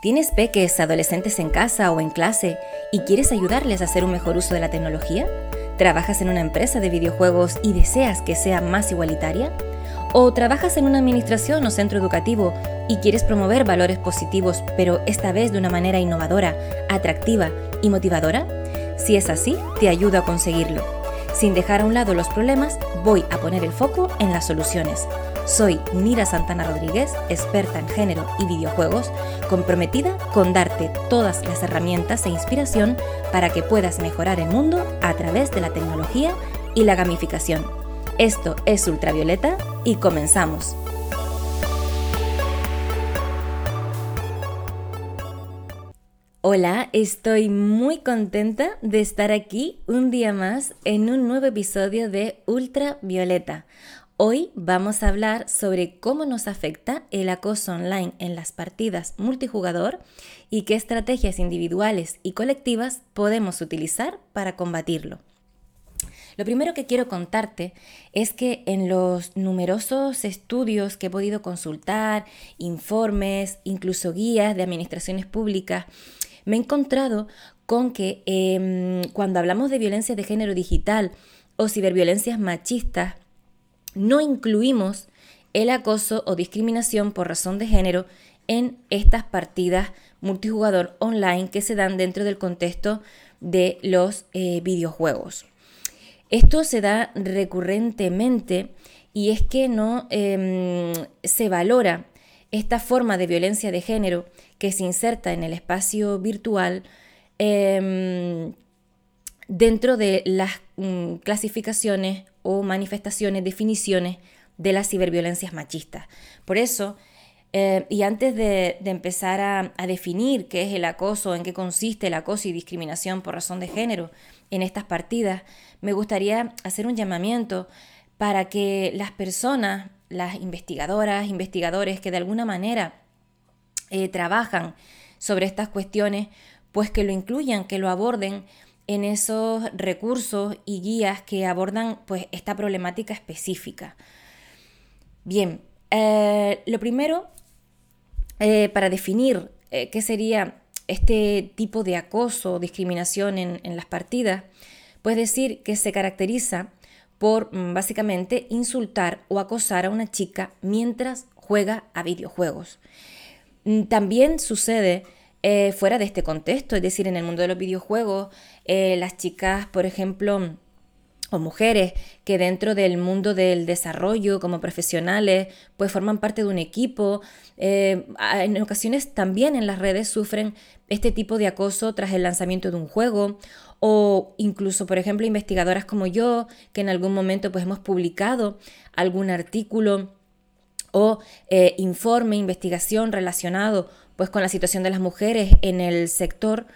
¿Tienes peques, adolescentes en casa o en clase y quieres ayudarles a hacer un mejor uso de la tecnología? ¿Trabajas en una empresa de videojuegos y deseas que sea más igualitaria? ¿O trabajas en una administración o centro educativo y quieres promover valores positivos, pero esta vez de una manera innovadora, atractiva y motivadora? Si es así, te ayudo a conseguirlo. Sin dejar a un lado los problemas, voy a poner el foco en las soluciones. Soy Nira Santana Rodríguez, experta en género y videojuegos, comprometida con darte todas las herramientas e inspiración para que puedas mejorar el mundo a través de la tecnología y la gamificación. Esto es Ultravioleta y comenzamos. Hola, estoy muy contenta de estar aquí un día más en un nuevo episodio de Ultravioleta. Hoy vamos a hablar sobre cómo nos afecta el acoso online en las partidas multijugador y qué estrategias individuales y colectivas podemos utilizar para combatirlo. Lo primero que quiero contarte es que en los numerosos estudios que he podido consultar, informes, incluso guías de administraciones públicas, me he encontrado con que em, cuando hablamos de violencia de género digital o ciberviolencias machistas, no incluimos el acoso o discriminación por razón de género en estas partidas multijugador online que se dan dentro del contexto de los eh, videojuegos. Esto se da recurrentemente y es que no em, se valora esta forma de violencia de género que se inserta en el espacio virtual em, dentro de las mm, clasificaciones o manifestaciones, definiciones de las ciberviolencias machistas. Por eso, eh, y antes de, empezar a, definir qué es el acoso, en qué consiste el acoso y discriminación por razón de género en estas partidas, me gustaría hacer un llamamiento para que las personas, las investigadoras, investigadores que de alguna manera eh, trabajan sobre estas cuestiones, pues que lo incluyan, que lo aborden en esos recursos y guías que abordan pues, esta problemática específica. Bien, eh, lo primero, eh, para definir eh, qué sería este tipo de acoso o discriminación en, en las partidas, pues decir que se caracteriza por mm, básicamente insultar o acosar a una chica mientras juega a videojuegos. Mm, también sucede eh, fuera de este contexto, es decir, en el mundo de los videojuegos, eh, las chicas, por ejemplo, o mujeres que dentro del mundo del desarrollo como profesionales, pues forman parte de un equipo. Eh, en ocasiones también en las redes sufren este tipo de acoso tras el lanzamiento de un juego o incluso, por ejemplo, investigadoras como yo, que en algún momento pues hemos publicado algún artículo o informe, investigación relacionado pues con la situación de las mujeres en el sector,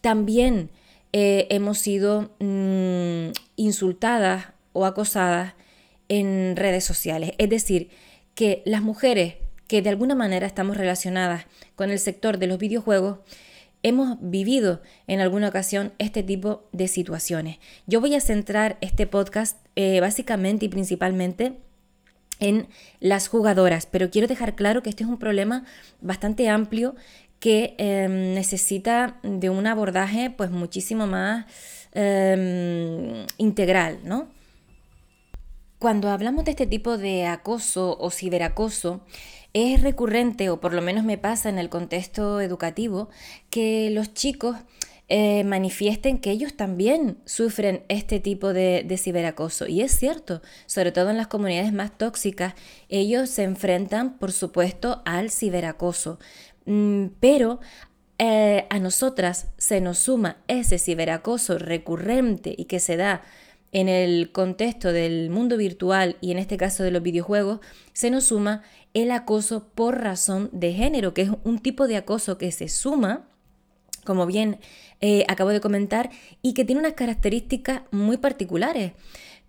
también eh, hemos sido mm, insultadas o acosadas en redes sociales. Es decir, que las mujeres que de alguna manera estamos relacionadas con el sector de los videojuegos, hemos vivido en alguna ocasión este tipo de situaciones. Yo voy a centrar este podcast eh, básicamente y principalmente en las jugadoras, pero quiero dejar claro que este es un problema bastante amplio que em, necesita de un abordaje pues muchísimo más em, integral, ¿no? Cuando hablamos de este tipo de acoso o ciberacoso, es recurrente, o por lo menos me pasa en el contexto educativo, que los chicos eh, manifiesten que ellos también sufren este tipo de, ciberacoso. Y es cierto, sobre todo en las comunidades más tóxicas, ellos se enfrentan, por supuesto, al ciberacoso. Mm, pero eh, a nosotras se nos suma ese ciberacoso recurrente y que se da en el contexto del mundo virtual y en este caso de los videojuegos, se nos suma el acoso por razón de género, que es un tipo de acoso que se suma como bien eh, acabo de comentar, y que tiene unas características muy particulares.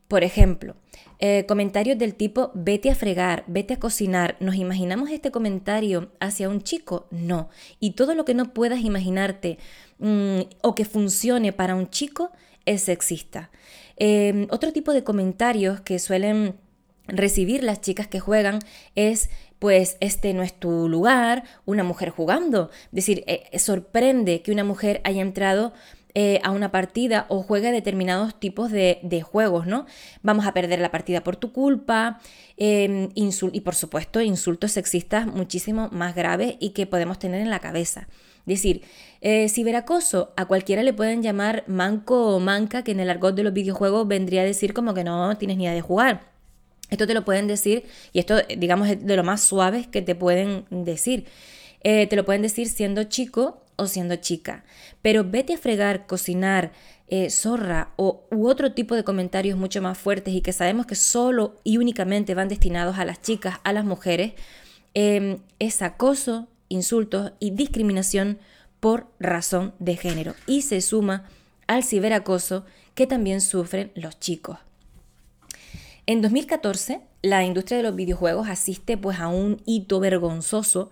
Por ejemplo, eh, comentarios del tipo vete a fregar, vete a cocinar. ¿Nos imaginamos este comentario hacia un chico? No. Y todo lo que no puedas imaginarte mm, o que funcione para un chico es sexista. Em, otro tipo de comentarios que suelen recibir las chicas que juegan es pues este no es tu lugar, una mujer jugando. Es decir, eh, sorprende que una mujer haya entrado eh, a una partida o juegue determinados tipos de, juegos, ¿no? Vamos a perder la partida por tu culpa, em, y por supuesto insultos sexistas muchísimo más graves y que podemos tener en la cabeza. Es decir, eh, ciberacoso, a cualquiera le pueden llamar manco o manca, que en el argot de los videojuegos vendría a decir como que no tienes ni idea de jugar. Esto te lo pueden decir, y esto digamos es de lo más suaves que te pueden decir. Eh, te lo pueden decir siendo chico o siendo chica. Pero vete a fregar, cocinar, eh, zorra o, u otro tipo de comentarios mucho más fuertes y que sabemos que solo y únicamente van destinados a las chicas, a las mujeres, em, es acoso, insultos y discriminación por razón de género. Y se suma al ciberacoso que también sufren los chicos. En 2014, la industria de los videojuegos asiste pues a un hito vergonzoso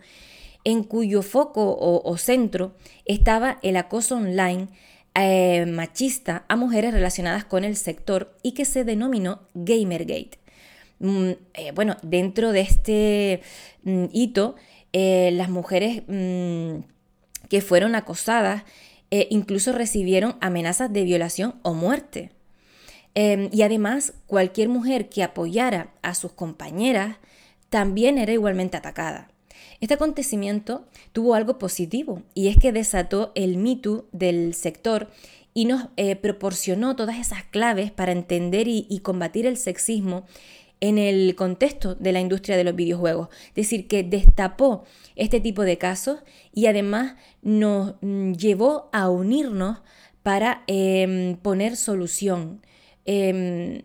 en cuyo foco o, centro estaba el acoso online eh, machista a mujeres relacionadas con el sector y que se denominó Gamergate. Mm, eh, bueno, dentro de este mm, hito, eh, las mujeres mm, que fueron acosadas incluso recibieron amenazas de violación o muerte. Em, y además, cualquier mujer que apoyara a sus compañeras también era igualmente atacada. Este acontecimiento tuvo algo positivo y es que desató el mito del sector y nos eh, proporcionó todas esas claves para entender y, combatir el sexismo en el contexto de la industria de los videojuegos. Es decir, que destapó este tipo de casos y además nos mm, llevó a unirnos para em, poner solución. Em,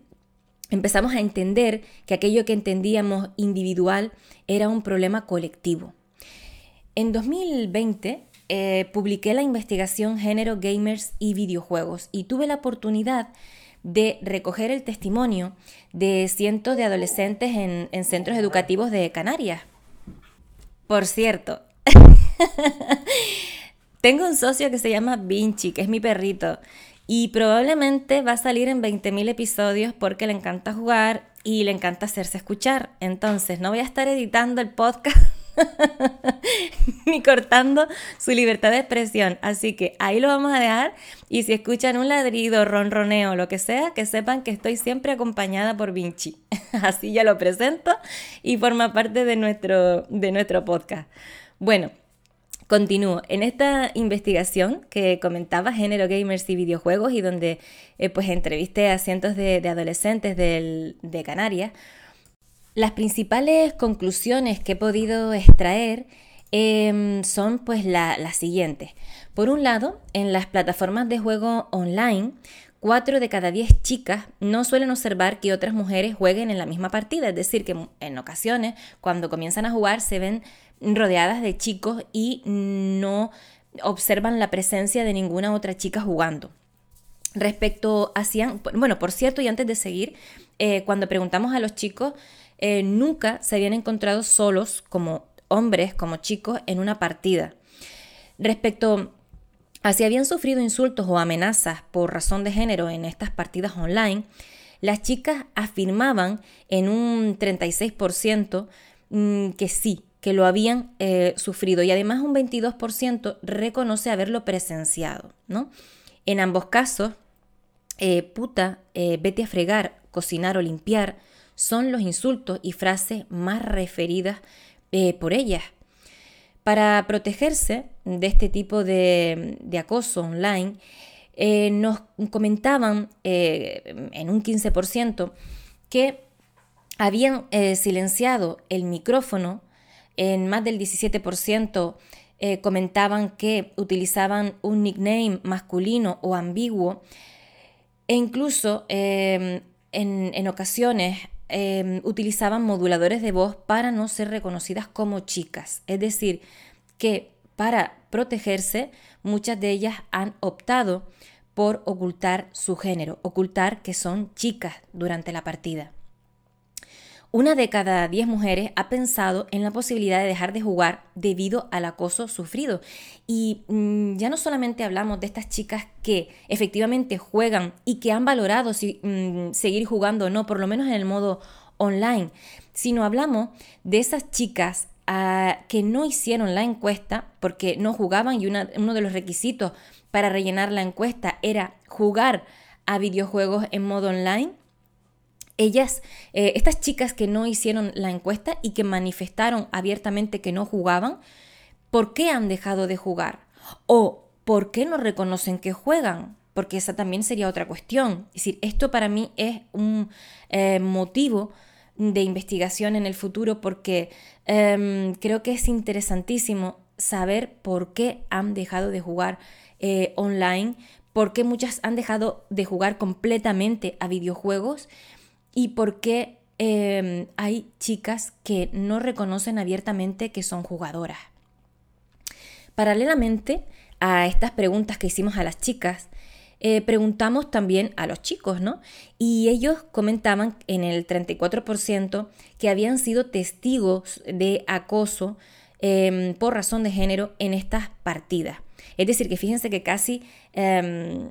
empezamos a entender que aquello que entendíamos individual era un problema colectivo. En 2020 eh, publiqué la investigación Género Gamers y Videojuegos y tuve la oportunidad de recoger el testimonio de cientos de adolescentes en, en centros educativos de Canarias. Por cierto, tengo un socio que se llama Vinci, que es mi perrito, y probablemente va a salir en 20.000 episodios porque le encanta jugar y le encanta hacerse escuchar. Entonces, no voy a estar editando el podcast ni cortando su libertad de expresión. Así que ahí lo vamos a dejar. Y si escuchan un ladrido, ronroneo, lo que sea, que sepan que estoy siempre acompañada por Vinci. Así ya lo presento y forma parte de nuestro, de nuestro podcast. Bueno, Continúo. En esta investigación que comentaba Género Gamers y Videojuegos y donde eh, pues entrevisté a cientos de, adolescentes de Canarias, las principales conclusiones que he podido extraer em, son pues las siguientes. Por un lado, en las plataformas de juego online, 4 de cada 10 chicas no suelen observar que otras mujeres jueguen en la misma partida, es decir, que en ocasiones cuando comienzan a jugar se ven rodeadas de chicos y no observan la presencia de ninguna otra chica jugando. Respecto a bueno, por cierto, y antes de seguir, eh, cuando preguntamos a los chicos, eh, nunca se habían encontrado solos como hombres, como chicos, en una partida. Respecto a si habían sufrido insultos o amenazas por razón de género en estas partidas online, las chicas afirmaban en un 36% mm, que sí, que lo habían eh, sufrido y además un 22% reconoce haberlo presenciado. ¿no? En ambos casos, eh, puta, eh, vete a fregar, cocinar o limpiar son los insultos y frases más referidas por ellas. Para protegerse de este tipo de, de acoso online, nos comentaban en un 15% que habían silenciado el micrófono en más del 17% eh, comentaban que utilizaban un nickname masculino o ambiguo e incluso em, en, ocasiones em, utilizaban moduladores de voz para no ser reconocidas como chicas. Es decir, que para protegerse muchas de ellas han optado por ocultar su género, ocultar que son chicas durante la partida. Una de cada diez mujeres ha pensado en la posibilidad de dejar de jugar debido al acoso sufrido. Y mm, ya no solamente hablamos de estas chicas que efectivamente juegan y que han valorado mm, seguir jugando o no, por lo menos en el modo online, sino hablamos de esas chicas ah, que no hicieron la encuesta porque no jugaban y uno de los requisitos para rellenar la encuesta era jugar a videojuegos en modo online. Ellas, eh, estas chicas que no hicieron la encuesta y que manifestaron abiertamente que no jugaban, ¿por qué han dejado de jugar? ¿O por qué no reconocen que juegan? Porque esa también sería otra cuestión. Es decir, esto para mí es un eh, motivo de investigación en el futuro porque em, creo que es interesantísimo saber por qué han dejado de jugar eh, online, por qué muchas han dejado de jugar completamente a videojuegos y por qué em, hay chicas que no reconocen abiertamente que son jugadoras. Paralelamente a estas preguntas que hicimos a las chicas, eh, preguntamos también a los chicos, ¿no? Y ellos comentaban en el 34% que habían sido testigos de acoso em, por razón de género en estas partidas. Es decir, que fíjense que casi em,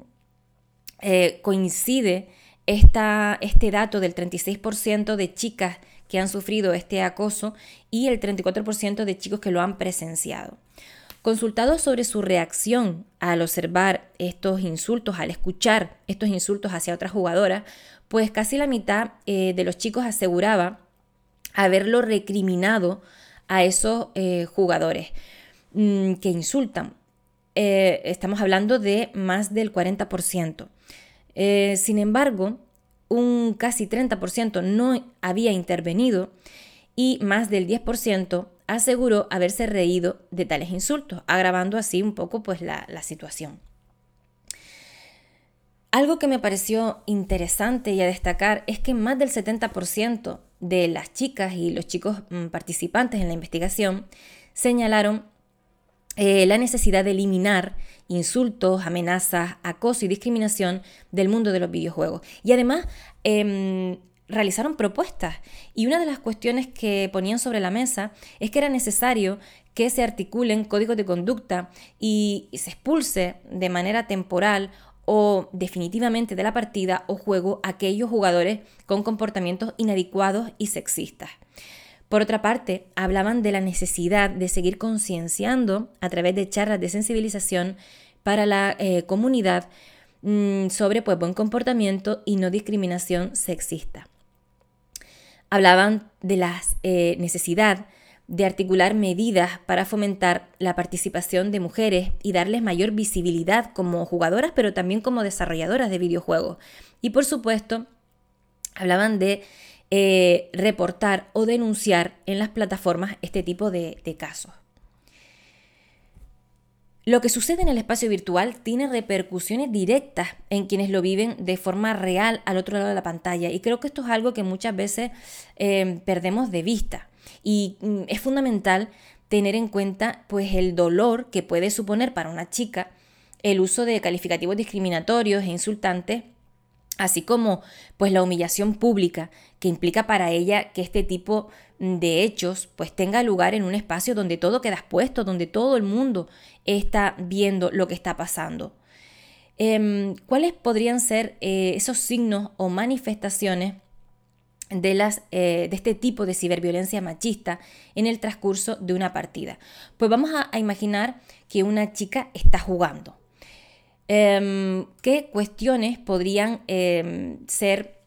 eh, coincide este dato del 36% de chicas que han sufrido este acoso y el 34% de chicos que lo han presenciado. Consultados sobre su reacción al observar estos insultos, al escuchar estos insultos hacia otras jugadoras, pues casi la mitad eh, de los chicos aseguraba haberlo recriminado a esos eh, jugadores mm, que insultan. Eh, estamos hablando de más del 40%. Eh, sin embargo, un casi 30% no había intervenido y más del 10% aseguró haberse reído de tales insultos, agravando así un poco pues, la, la situación. Algo que me pareció interesante y a destacar es que más del 70% de las chicas y los chicos mm, participantes en la investigación señalaron eh, la necesidad de eliminar insultos, amenazas, acoso y discriminación del mundo de los videojuegos. Y además em, realizaron propuestas. Y una de las cuestiones que ponían sobre la mesa es que era necesario que se articulen códigos de conducta y se expulse de manera temporal o definitivamente de la partida o juego aquellos jugadores con comportamientos inadecuados y sexistas. Por otra parte, hablaban de la necesidad de seguir concienciando a través de charlas de sensibilización para la eh, comunidad mm, sobre pues, buen comportamiento y no discriminación sexista. Hablaban de la eh, necesidad de articular medidas para fomentar la participación de mujeres y darles mayor visibilidad como jugadoras, pero también como desarrolladoras de videojuegos. Y por supuesto, hablaban de eh, reportar o denunciar en las plataformas este tipo de, casos. Lo que sucede en el espacio virtual tiene repercusiones directas en quienes lo viven de forma real al otro lado de la pantalla y creo que esto es algo que muchas veces eh, perdemos de vista y mm, es fundamental tener en cuenta pues el dolor que puede suponer para una chica el uso de calificativos discriminatorios e insultantes así como pues la humillación pública que implica para ella que este tipo de hechos pues tenga lugar en un espacio donde todo queda expuesto, donde todo el mundo está viendo lo que está pasando. Em, ¿Cuáles podrían ser eh, esos signos o manifestaciones de, las, eh, de este tipo de ciberviolencia machista en el transcurso de una partida? Pues vamos a imaginar que una chica está jugando Em, qué cuestiones podrían em, ser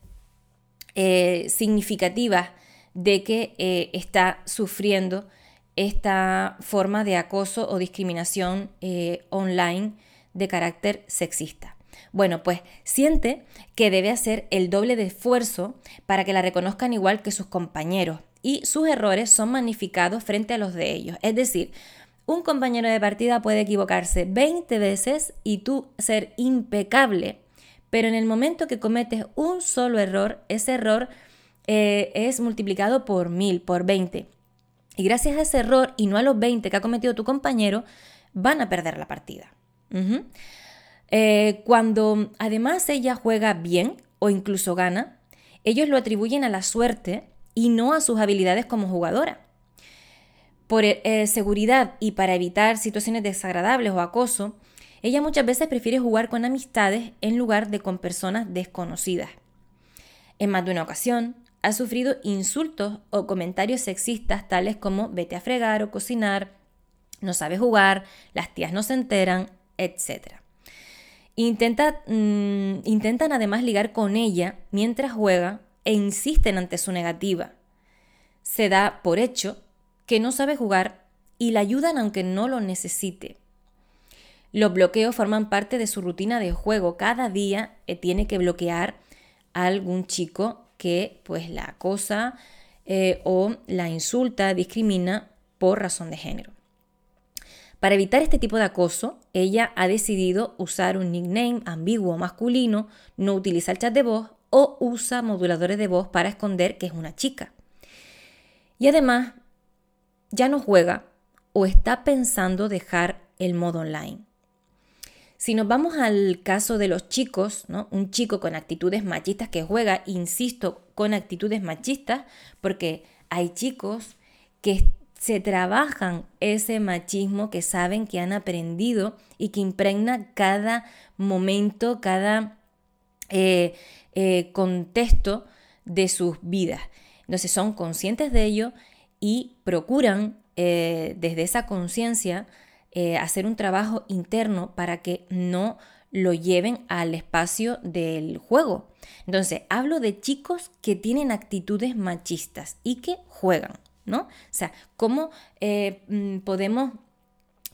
eh, significativas de que eh, está sufriendo esta forma de acoso o discriminación eh, online de carácter sexista. Bueno, pues siente que debe hacer el doble de esfuerzo para que la reconozcan igual que sus compañeros y sus errores son magnificados frente a los de ellos. Es decir, un compañero de partida puede equivocarse 20 veces y tú ser impecable, pero en el momento que cometes un solo error, ese error eh, es multiplicado por mil, por 20. Y gracias a ese error y no a los 20 que ha cometido tu compañero, van a perder la partida. Eh, cuando además ella juega bien o incluso gana, ellos lo atribuyen a la suerte y no a sus habilidades como jugadora. Por eh, seguridad y para evitar situaciones desagradables o acoso, ella muchas veces prefiere jugar con amistades en lugar de con personas desconocidas. En más de una ocasión, ha sufrido insultos o comentarios sexistas tales como vete a fregar o cocinar, no sabe jugar, las tías no se enteran, etc. Mm, intentan además ligar con ella mientras juega e insisten ante su negativa. Se da por hecho que no sabe jugar y la ayudan aunque no lo necesite. Los bloqueos forman parte de su rutina de juego. Cada día eh, tiene que bloquear a algún chico que pues la acosa eh, o la insulta, discrimina por razón de género. Para evitar este tipo de acoso, ella ha decidido usar un nickname ambiguo masculino, no utiliza el chat de voz o usa moduladores de voz para esconder que es una chica. Y además, ya no juega o está pensando dejar el modo online. Si nos vamos al caso de los chicos, ¿no? un chico con actitudes machistas que juega, insisto, con actitudes machistas, porque hay chicos que se trabajan ese machismo que saben que han aprendido y que impregna cada momento, cada eh, eh, contexto de sus vidas. Entonces son conscientes de ello y procuran eh, desde esa conciencia eh, hacer un trabajo interno para que no lo lleven al espacio del juego. Entonces, hablo de chicos que tienen actitudes machistas y que juegan, ¿no? O sea, ¿cómo eh, mm, podemos,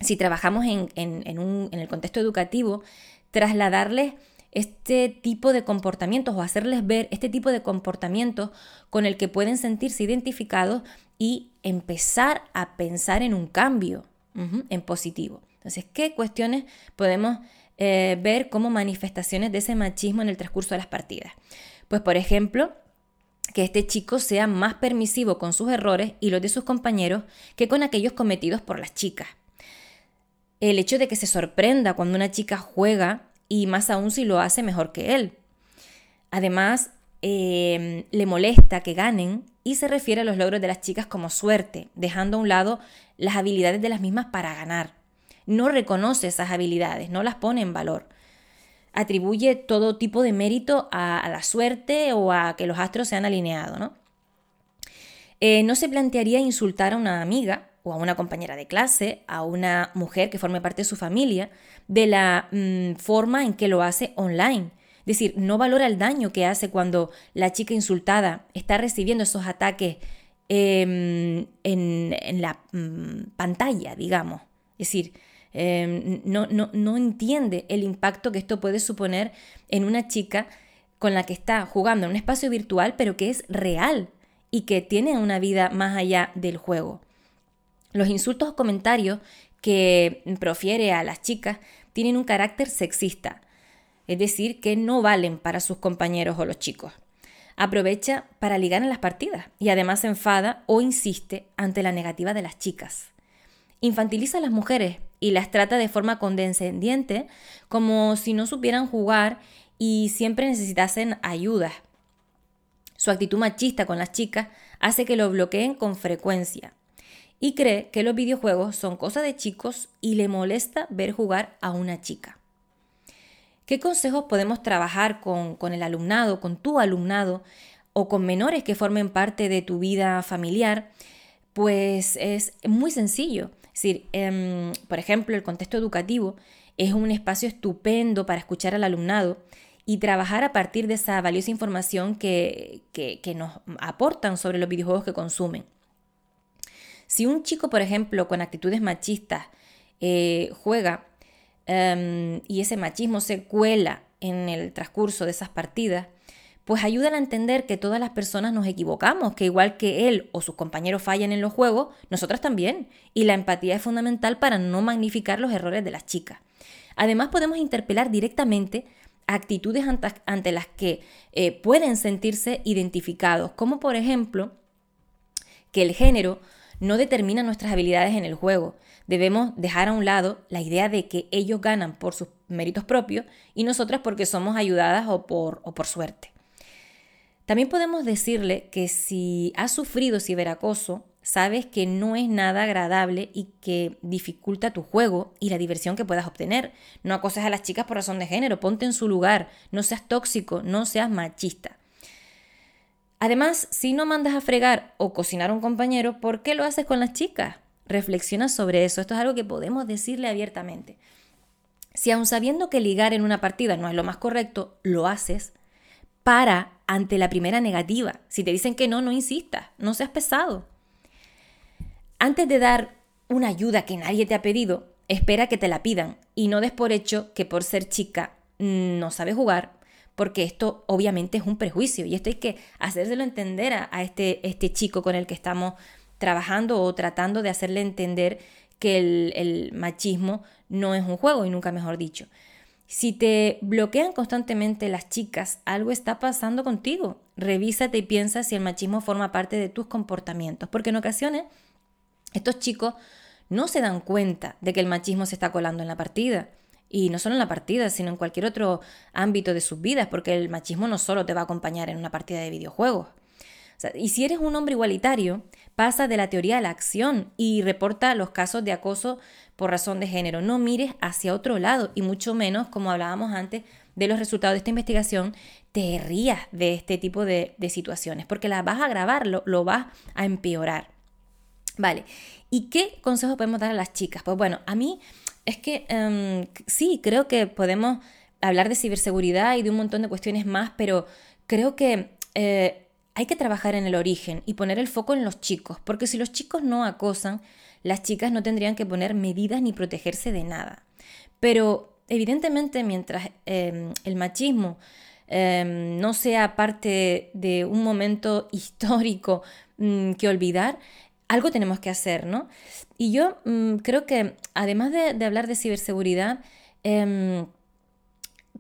si trabajamos en, en el contexto educativo, trasladarles este tipo de comportamientos o hacerles ver este tipo de comportamientos con el que pueden sentirse identificados y empezar a pensar en un cambio, en positivo. Entonces, ¿qué cuestiones podemos eh, ver como manifestaciones de ese machismo en el transcurso de las partidas? Pues, por ejemplo, que este chico sea más permisivo con sus errores y los de sus compañeros que con aquellos cometidos por las chicas. El hecho de que se sorprenda cuando una chica juega y más aún si lo hace mejor que él. Además, eh, le molesta que ganen y se refiere a los logros de las chicas como suerte, dejando a un lado las habilidades de las mismas para ganar. No reconoce esas habilidades, no las pone en valor. Atribuye todo tipo de mérito a, la suerte o a que los astros se han alineado. ¿no? Eh, no se plantearía insultar a una amiga o a una compañera de clase, a una mujer que forme parte de su familia, de la mm, forma en que lo hace online es decir, no valora el daño que hace cuando la chica insultada está recibiendo esos ataques em, en, la mm, pantalla, digamos. Es decir, em, no, no entiende el impacto que esto puede suponer en una chica con la que está jugando en un espacio virtual, pero que es real y que tiene una vida más allá del juego. Los insultos o comentarios que profiere a las chicas tienen un carácter sexista es decir, que no valen para sus compañeros o los chicos. Aprovecha para ligar en las partidas y además se enfada o insiste ante la negativa de las chicas. Infantiliza a las mujeres y las trata de forma condescendiente como si no supieran jugar y siempre necesitasen ayuda. Su actitud machista con las chicas hace que lo bloqueen con frecuencia y cree que los videojuegos son cosa de chicos y le molesta ver jugar a una chica. ¿Qué consejos podemos trabajar con, el alumnado, con tu alumnado o con menores que formen parte de tu vida familiar? Pues es muy sencillo. Es decir, em, por ejemplo, el contexto educativo es un espacio estupendo para escuchar al alumnado y trabajar a partir de esa valiosa información que, nos aportan sobre los videojuegos que consumen. Si un chico, por ejemplo, con actitudes machistas eh, juega Em, y ese machismo se cuela en el transcurso de esas partidas, pues ayudan a entender que todas las personas nos equivocamos, que igual que él o sus compañeros fallan en los juegos, nosotras también. Y la empatía es fundamental para no magnificar los errores de las chicas. Además podemos interpelar directamente actitudes ante las que eh, pueden sentirse identificados, como por ejemplo que el género no determina nuestras habilidades en el juego. Debemos dejar a un lado la idea de que ellos ganan por sus méritos propios y nosotras porque somos ayudadas o por, o por suerte. También podemos decirle que si has sufrido ciberacoso, sabes que no es nada agradable y que dificulta tu juego y la diversión que puedas obtener. No acoses a las chicas por razón de género, ponte en su lugar, no seas tóxico, no seas machista. Además, si no mandas a fregar o cocinar a un compañero, ¿por qué lo haces con las chicas? Reflexiona sobre eso. Esto es algo que podemos decirle abiertamente. Si aun sabiendo que ligar en una partida no es lo más correcto, lo haces, para ante la primera negativa. Si te dicen que no, no insistas, no seas pesado. Antes de dar una ayuda que nadie te ha pedido, espera que te la pidan y no des por hecho que por ser chica mm, no sabes jugar, porque esto obviamente es un prejuicio y esto hay que hacérselo entender a, este, este chico con el que estamos trabajando o tratando de hacerle entender que el, machismo no es un juego y nunca mejor dicho. Si te bloquean constantemente las chicas, algo está pasando contigo. Revísate y piensa si el machismo forma parte de tus comportamientos, porque en ocasiones estos chicos no se dan cuenta de que el machismo se está colando en la partida. Y no solo en la partida, sino en cualquier otro ámbito de sus vidas, porque el machismo no solo te va a acompañar en una partida de videojuegos. y si eres un hombre igualitario, pasa de la teoría a la acción y reporta los casos de acoso por razón de género. No mires hacia otro lado y mucho menos, como hablábamos antes, de los resultados de esta investigación, te rías de este tipo de, situaciones, porque las vas a agravar, lo, lo vas a empeorar. Vale, ¿y qué consejos podemos dar a las chicas? Pues bueno, a mí es que em, sí, creo que podemos hablar de ciberseguridad y de un montón de cuestiones más, pero creo que eh, hay que trabajar en el origen y poner el foco en los chicos, porque si los chicos no acosan, las chicas no tendrían que poner medidas ni protegerse de nada. Pero evidentemente mientras em, el machismo em, no sea parte de un momento histórico mm, que olvidar, algo tenemos que hacer, ¿no? Y yo mm, creo que además de, hablar de ciberseguridad, em,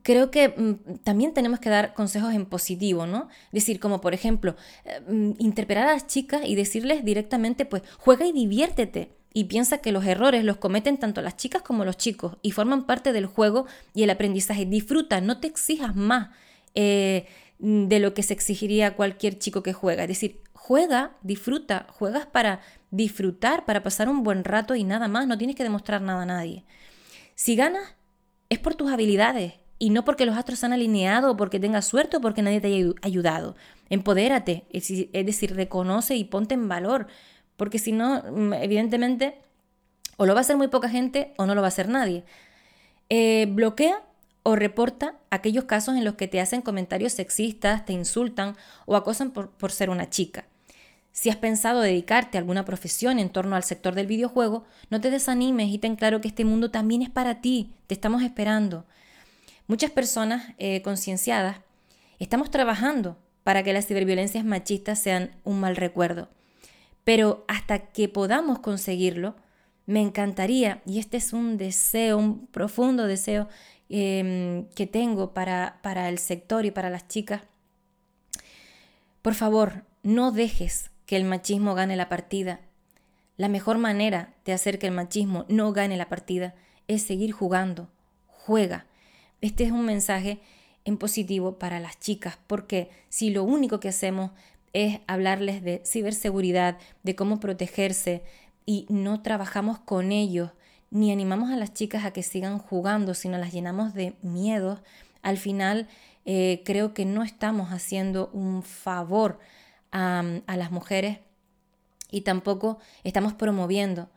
creo que mm, también tenemos que dar consejos en positivo, ¿no? Decir, como por ejemplo, eh, interpelar a las chicas y decirles directamente, pues, juega y diviértete. Y piensa que los errores los cometen tanto las chicas como los chicos y forman parte del juego y el aprendizaje. Disfruta, no te exijas más eh, de lo que se exigiría cualquier chico que juega. Es decir, juega, disfruta, juegas para disfrutar, para pasar un buen rato y nada más, no tienes que demostrar nada a nadie. Si ganas, es por tus habilidades, y no porque los astros se han alineado porque tengas suerte o porque nadie te haya ayudado. Empodérate, es decir, reconoce y ponte en valor, porque si no, mm, evidentemente, o lo va a hacer muy poca gente o no lo va a hacer nadie. Eh, bloquea o reporta aquellos casos en los que te hacen comentarios sexistas, te insultan o acosan por ser una chica. Si has pensado dedicarte a alguna profesión en torno al sector del videojuego, no te desanimes y ten claro que este mundo también es para ti, te estamos esperando. Muchas personas eh, concienciadas estamos trabajando para que las ciberviolencias machistas sean un mal recuerdo. Pero hasta que podamos conseguirlo, me encantaría, y este es un deseo, un profundo deseo em, que tengo para, para el sector y para las chicas, por favor, no dejes que el machismo gane la partida. La mejor manera de hacer que el machismo no gane la partida es seguir jugando. Juega. Este es un mensaje en positivo para las chicas, porque si lo único que hacemos es hablarles de ciberseguridad, de cómo protegerse, y no trabajamos con ellos, ni animamos a las chicas a que sigan jugando, sino las llenamos de miedos, al final eh, creo que no estamos haciendo un favor a, las mujeres y tampoco estamos promoviendo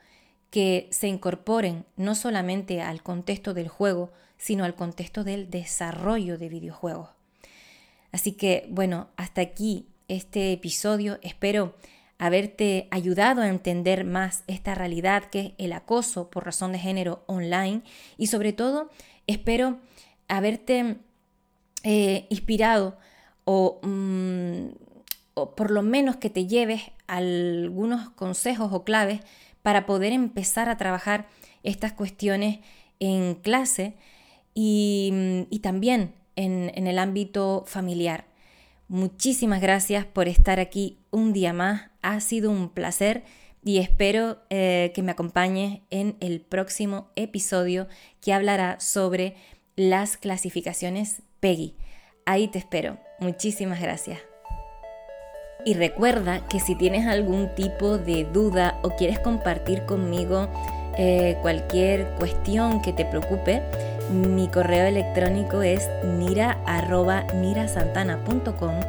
que se incorporen no solamente al contexto del juego, sino al contexto del desarrollo de videojuegos. Así que, bueno, hasta aquí este episodio. Espero haberte ayudado a entender más esta realidad que es el acoso por razón de género online y sobre todo espero haberte eh, inspirado o, mm, o por lo menos que te lleves algunos consejos o claves para poder empezar a trabajar estas cuestiones en clase y, también en, el ámbito familiar. Muchísimas gracias por estar aquí un día más. Ha sido un placer y espero eh, que me acompañes en el próximo episodio que hablará sobre las clasificaciones PEGI. Ahí te espero. Muchísimas gracias. Y recuerda que si tienes algún tipo de duda o quieres compartir conmigo eh, cualquier cuestión que te preocupe, mi correo electrónico es mira.mirasantana.com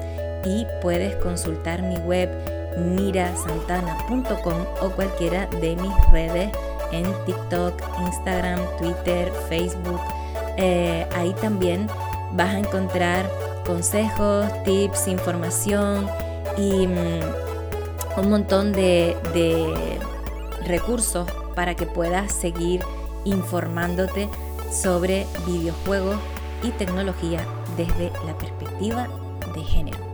y puedes consultar mi web mirasantana.com o cualquiera de mis redes en TikTok, Instagram, Twitter, Facebook. Eh, ahí también vas a encontrar consejos, tips, información y mm, un montón de, de recursos para que puedas seguir informándote sobre videojuegos y tecnología desde la perspectiva de género.